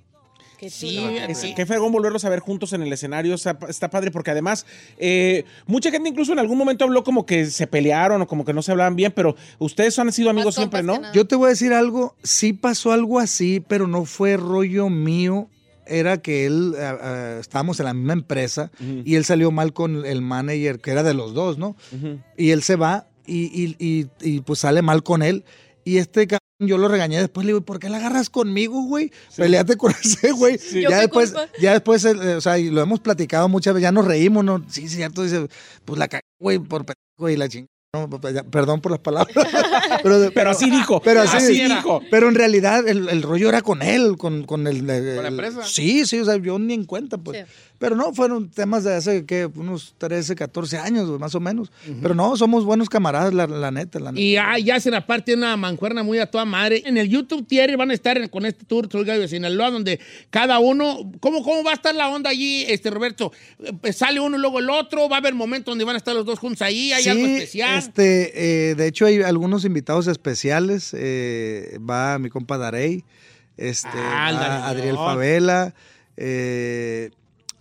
Sí, chulo. Es- sí. Qué fregón volverlos a ver juntos en el escenario. Está, está padre porque además, eh, mucha gente incluso en algún momento habló como que se pelearon o como que no se hablaban bien, pero ustedes han sido amigos Más siempre, ¿no? que. Yo te voy a decir algo, sí pasó algo así, pero no fue rollo mío. Era que él, ah, ah, estábamos en la misma empresa y él salió mal con el manager, que era de los dos, ¿no? Y él se va y, y- y- y, pues sale mal con él. Y este yo lo regañé después, le digo, ¿por qué la agarras conmigo, güey? Peleate con ese, güey. ¿Yo Ya después, ya después, eh, o sea, y lo hemos platicado muchas veces, ya nos reímos, ¿no? Sí, sí, cierto, dice, pues la cagué, güey, por pendejo y la chingada. No, pues, perdón por las palabras. pero, Pero así dijo. pero así, Así dijo. Pero en realidad el, el rollo era con él, con, con el, el- la empresa. Sí, sí, o sea, yo ni en cuenta, pues. Sí. Pero no, fueron temas de hace, ¿qué? Unos 13, 14 años, güey, más o menos. Pero no, somos buenos camaradas, la, la neta, la neta. Y ah, ya hacen aparte una mancuerna muy a toda madre. En el YouTube Thierry van a estar con este tour, Soy Gallo de Sinaloa, donde cada uno, ¿cómo, ¿cómo va a estar la onda allí, este Roberto? Eh, sale uno y luego el otro, va a haber momentos donde van a estar los dos juntos ahí, hay Sí, algo especial. Este, eh, de hecho, hay algunos invitados especiales. eh, va mi compa Darey, este, Ah, va. Adriel Favela, eh,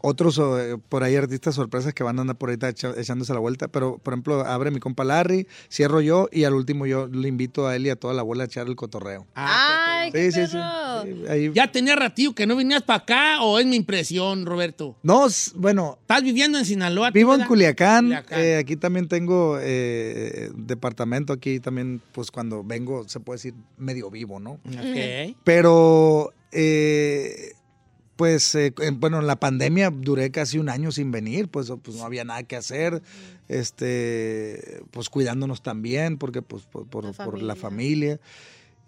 otros eh, por ahí artistas sorpresas que van a andar por ahí echa- echándose la vuelta. Pero, por ejemplo, abre mi compa Larry, cierro yo y al último yo le invito a él y a toda la abuela a echar el cotorreo. Ay, qué Sí, sí, sí. perro. Sí, ahí- ¿Ya tenía ratillo que no venías para acá o es mi impresión, Roberto? No, bueno, ¿Estás viviendo en Sinaloa? Vivo en? Culiacán, Culiacán. eh, aquí también tengo eh, departamento, aquí también, pues cuando vengo, se puede decir medio vivo, ¿no? Ok. Pero, eh, pues, eh, en- bueno, en la pandemia duré casi un año sin venir, pues, pues no había nada que hacer, este, pues cuidándonos también, porque pues por, por- La por la familia. familia.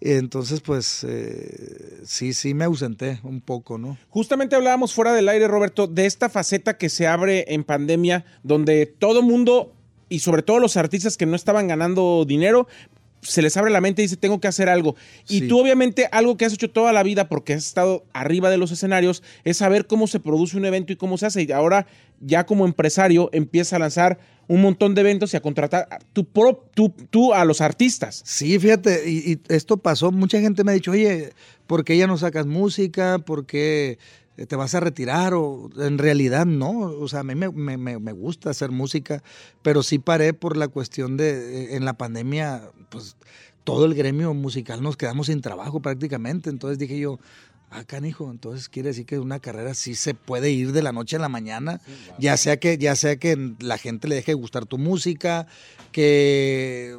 Entonces, pues, eh, sí, sí me ausenté un poco, ¿no? Justamente hablábamos fuera del aire, Roberto, de esta faceta que se abre en pandemia, donde todo mundo, y sobre todo los artistas que no estaban ganando dinero, se les abre la mente y dice, tengo que hacer algo. Y Sí. tú obviamente algo que has hecho toda la vida porque has estado arriba de los escenarios es saber cómo se produce un evento y cómo se hace. Y ahora ya como empresario empieza a lanzar un montón de eventos y a contratar a tu pro- tú, tú a los artistas. Sí, fíjate, y, y esto pasó, mucha gente me ha dicho, oye, ¿por qué ya no sacas música? ¿Por qué te vas a retirar? O en realidad no, o sea, a mí me, me- me- gusta hacer música, pero sí paré por la cuestión de, eh, en la pandemia, pues todo el gremio musical nos quedamos sin trabajo prácticamente, entonces dije yo, ah, canijo, entonces quiere decir que una carrera sí se puede ir de la noche a la mañana, ya sea que ya sea que la gente le deje de gustar tu música, que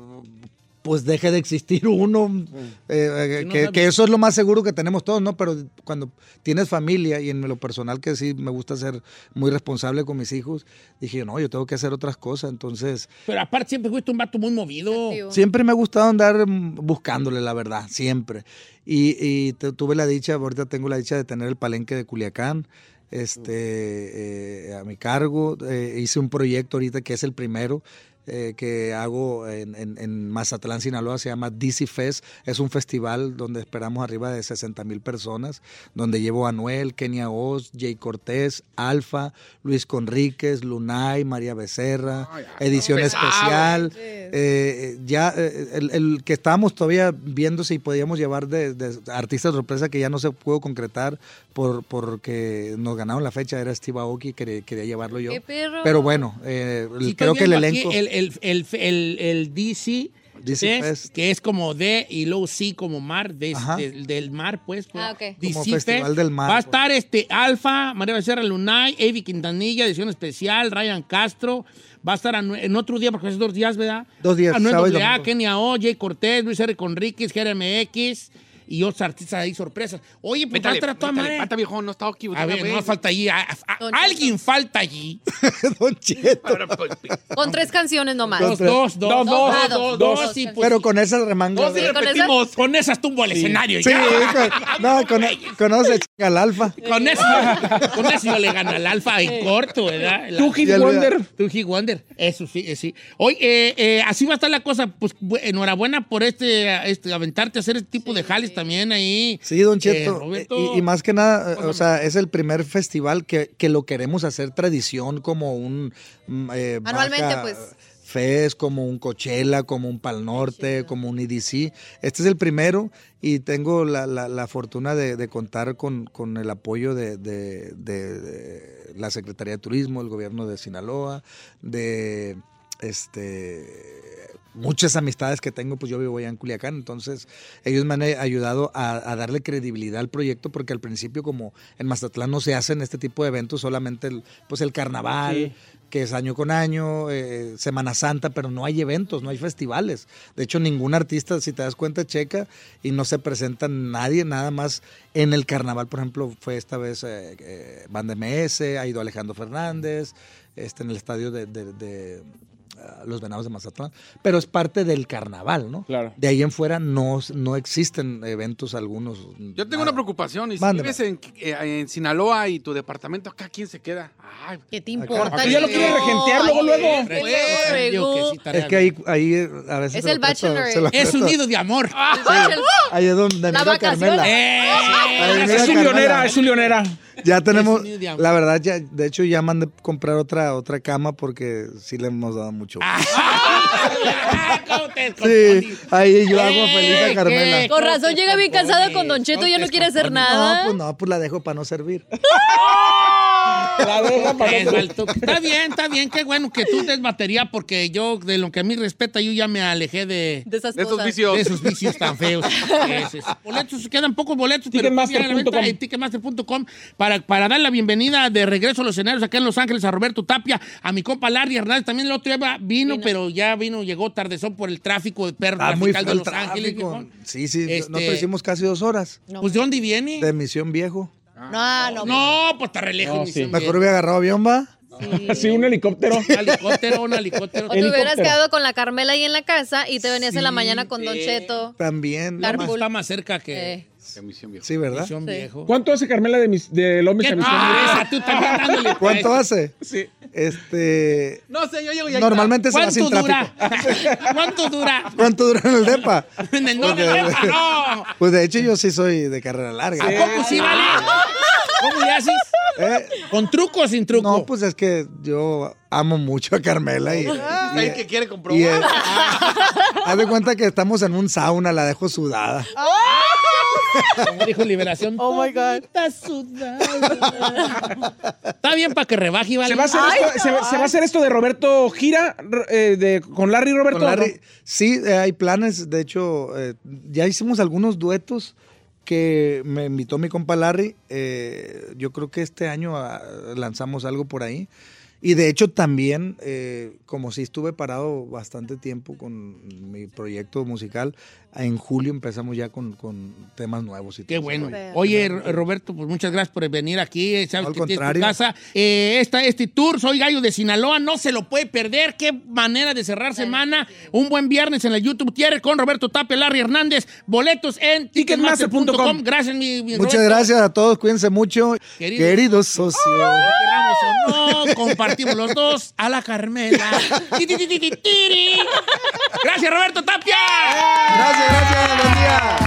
pues deje de existir uno, eh, eh, Sí, no que, eso es lo más seguro que tenemos todos, ¿no? Pero cuando tienes familia y en lo personal que sí me gusta ser muy responsable con mis hijos, dije, no, yo tengo que hacer otras cosas, entonces Pero aparte siempre fuiste un vato muy movido. Siempre me ha gustado andar buscándole, la verdad, siempre. Y, tuve la dicha, ahorita tengo la dicha de tener el palenque de Culiacán este, eh, a mi cargo. Eh, hice un proyecto ahorita que es el primero, eh, que hago en, en- en Mazatlán, Sinaloa, se llama DC Fest. Es un festival donde esperamos arriba de 60 mil personas, donde llevo a Anuel, Kenia Oz, Jay Cortés, Alfa, Luis Conríquez, Lunay, María Becerra, edición especial. Eh, ya eh, el, el que estábamos todavía viendo si podíamos llevar de, de artistas sorpresa que ya no se pudo concretar por porque nos ganaron la fecha era Steve Aoki quería, quería llevarlo yo ¡Qué perro! pero bueno eh, creo que el aquí elenco El, el, el, el, el DC, DC Fest, Fest. que es como D y luego C como mar, de- del- del mar, pues. pues. Ah. DC Como Fest. Festival del Mar, Va a pues. estar este Alfa, María Becerra Lunay, Avi Quintanilla, edición especial, Ryan Castro. Va a estar en otro día, porque es dos días, ¿verdad? Dos días, Anuel sábado y AA, domingo. Kenia O, Jay Cortés, Luis R. Conríquez, GRMX y otros artistas ahí sorpresas. Oye, pues va a Métale, estar a toda madre. pata, viejo, no está aquí. A ver, no falta allí. a- a- Don alguien falta allí. Don Cheto. Con tres canciones nomás. Con Dos, dos, dos, Dos, dos, dos, dos, dos. dos, y pues, pero con esas remangas Dos y con repetimos. con esas tumbo al escenario. sí ya. con, no con, conoce chica, al alfa Con eso, con eso yo le gano al alfa en corto, ¿verdad? La- Tú, Hit Wonder. Tú, Hit Wonder. Eso sí, eh, sí. Oye, eh, eh, así va a estar la cosa. Pues bu- enhorabuena por este, este aventarte a hacer este tipo de jales también ahí. Sí, Don Eh, Cheto. Roberto. y, y más que nada, o sea, es el primer festival que, que lo queremos hacer tradición como un... mm, eh, Anualmente, Baja pues. Fest, como un Coachella, como un Pal Norte, como un EDC. Este es el primero y tengo la, la- la fortuna de, de contar con, con el apoyo de, de- de- de la Secretaría de Turismo, el gobierno de Sinaloa, de este muchas amistades que tengo, pues yo vivo allá en Culiacán, entonces ellos me han eh, ayudado a, a darle credibilidad al proyecto porque al principio como en Mazatlán no se hacen este tipo de eventos, solamente el, pues el carnaval, Sí. que es año con año, eh, Semana Santa, pero no hay eventos, no hay festivales. De hecho, ningún artista, si te das cuenta, checa y no se presenta nadie, nada más en el carnaval, por ejemplo, fue esta vez eh, eh, Banda MS, ha ido Alejandro Fernández, este, en el estadio de, de- de, los Venados de Mazatlán, pero es parte del carnaval, ¿no? Claro. De ahí en fuera no, no existen eventos algunos. Yo tengo una preocupación. Y si Mándeme. vives en, eh, en Sinaloa y tu departamento acá, ¿quién se queda? Ay, ¿Qué te importa? Tú ya lo quieres regentear luego, luego. Sí, Es que ahí, ahí eh, a veces... Es el bachelor. Es un nido de amor. Ahí es donde La vacación. Carmela. ¡Eh! Es Carmela. leonera, es su leonera. Ya tenemos, la verdad, ya, de hecho ya mandé comprar otra, otra cama porque sí le hemos dado mucho. ¿Cómo te Sí, ahí yo hago feliz a Carmela. qué Con razón llega bien cansado con Don Cheto, ya no quiere hacer nada. No, pues no, pues la dejo para no servir. La deja para Es no- alto. Está bien, está bien. Qué bueno que tú des batería porque yo, de lo que a mí respeta, yo ya me alejé de, De esas de esos vicios. de esos vicios tan feos. Es. Boletos, quedan pocos boletos, pero Ticketmaster venta en ticketmaster.com para, para dar la bienvenida de regreso a los escenarios acá en Los Ángeles a Roberto Tapia, a mi compa Larry Hernández. También el otro día vino, pero ya vino, llegó tardezón por el tráfico de perros Ah, muy de Los Ángeles. Sí, sí, Este- nosotros hicimos casi dos horas Pues, ¿de dónde viene? de Misión Viejo. No, no. No, pues está re lejos. No, sí. Mejor hubiera agarrado avión, va. Sí, un helicóptero. Un helicóptero, un helicóptero. O te hubieras quedado con la Carmela ahí en la casa y te venías en la mañana con Don Cheto. También. Carpool. Está más cerca que Eh, Sí, ¿verdad? Misión Sí. Viejo. ¿Cuánto hace Carmela de, mis, de Lomis ¿Qué a Misión ah, tú también dándole. ¿Cuánto hace? Sí. Este. No sé, yo llego y ahí Normalmente se va ¿Cuánto sin dura? tráfico. ¿Cuánto dura? ¿Cuánto dura en el DEPA? En el no, no, no. Pues de hecho yo sí soy de carrera larga. ¿A poco sí vale? ¿Cómo le haces? ¿Eh? ¿Con truco o sin truco? No, pues es que yo amo mucho a Carmela y, está. y- Ahí que quiere y, comprobar. eh, haz de cuenta que estamos en un sauna, la dejo sudada. Como dijo Liberación. Oh my God. Está sudada. Está bien para que rebaje, ¿vale? ¿Se va, a hacer esto, se, va- se va a hacer esto de Roberto Gira eh, de, con Larry y Roberto? Con Larry, sí, eh, hay planes. De hecho, eh, ya hicimos algunos duetos que me invitó mi compa Larry. Eh, yo creo que este año ah, lanzamos algo por ahí. Y de hecho también, eh, como si estuve parado bastante tiempo con mi proyecto musical, en julio empezamos ya con, con temas nuevos. Y Qué todo bueno. Oye, Roberto, pues muchas gracias por venir aquí. Eh, Sabes Al que tienes tu contrario. casa. Eh, esta, este tour, soy Gallo de Sinaloa, no se lo puede perder. Qué manera de cerrar semana. Un buen viernes en la YouTube Tier con Roberto Tapia, Larry Hernández. Boletos en ticketmaster.com. Gracias, mi, mi Muchas Roberto. gracias a todos, cuídense mucho. Queridos- Queridos, socios. Querramos o no, compartimos los dos a la Carmela. Gracias, Roberto Tapia. Gracias, gracias, buen día.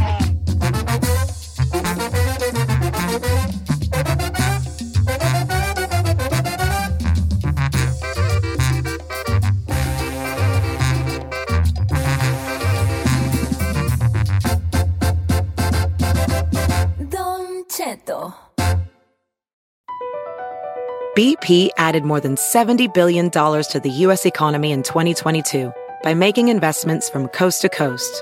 BP added more than $70 billion to the U.S. economy in 2022 by making investments from coast to coast.